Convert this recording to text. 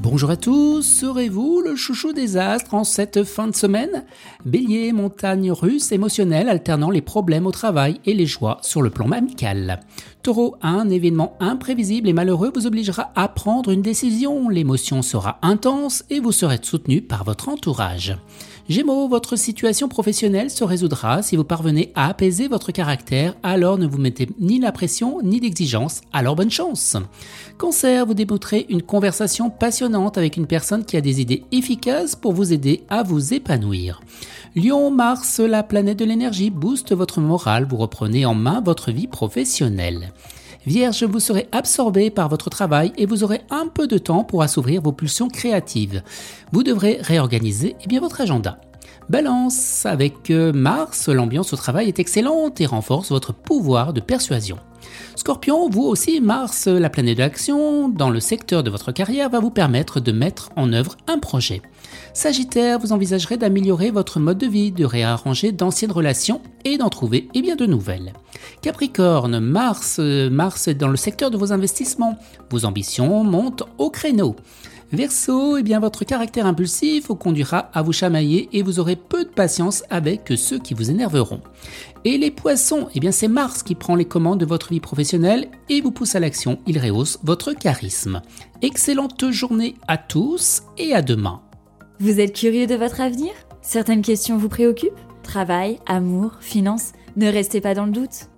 Bonjour à tous, serez-vous le chouchou des astres en cette fin de semaine? Bélier, montagne russe émotionnelle alternant les problèmes au travail et les joies sur le plan amical. Taureau, un événement imprévisible et malheureux vous obligera à prendre une décision. L'émotion sera intense et vous serez soutenu par votre entourage. Gémeaux, votre situation professionnelle se résoudra si vous parvenez à apaiser votre caractère, alors ne vous mettez ni la pression ni l'exigence, alors bonne chance. Cancer, vous débuterez une conversation avec une personne qui a des idées efficaces pour vous aider à vous épanouir. Lion, Mars, la planète de l'énergie, booste votre morale, vous reprenez en main votre vie professionnelle. Vierge, vous serez absorbé par votre travail et vous aurez un peu de temps pour assouvir vos pulsions créatives. Vous devrez réorganiser eh bien, votre agenda. Balance, avec euh, Mars, l'ambiance au travail est excellente et renforce votre pouvoir de persuasion. Scorpion, vous aussi, Mars, la planète d'action, dans le secteur de votre carrière, va vous permettre de mettre en œuvre un projet. Sagittaire, vous envisagerez d'améliorer votre mode de vie, de réarranger d'anciennes relations et d'en trouver eh bien de nouvelles. Capricorne, Mars, Mars dans le secteur de vos investissements. Vos ambitions montent au créneau. Verseau, eh bien votre caractère impulsif vous conduira à vous chamailler et vous aurez peu de patience avec ceux qui vous énerveront. Et les poissons, eh bien c'est Mars qui prend les commandes de votre vie professionnelle et vous pousse à l'action, il rehausse votre charisme. Excellente journée à tous et à demain. Vous êtes curieux de votre avenir? Certaines questions vous préoccupent? Travail, amour, finances? Ne restez pas dans le doute.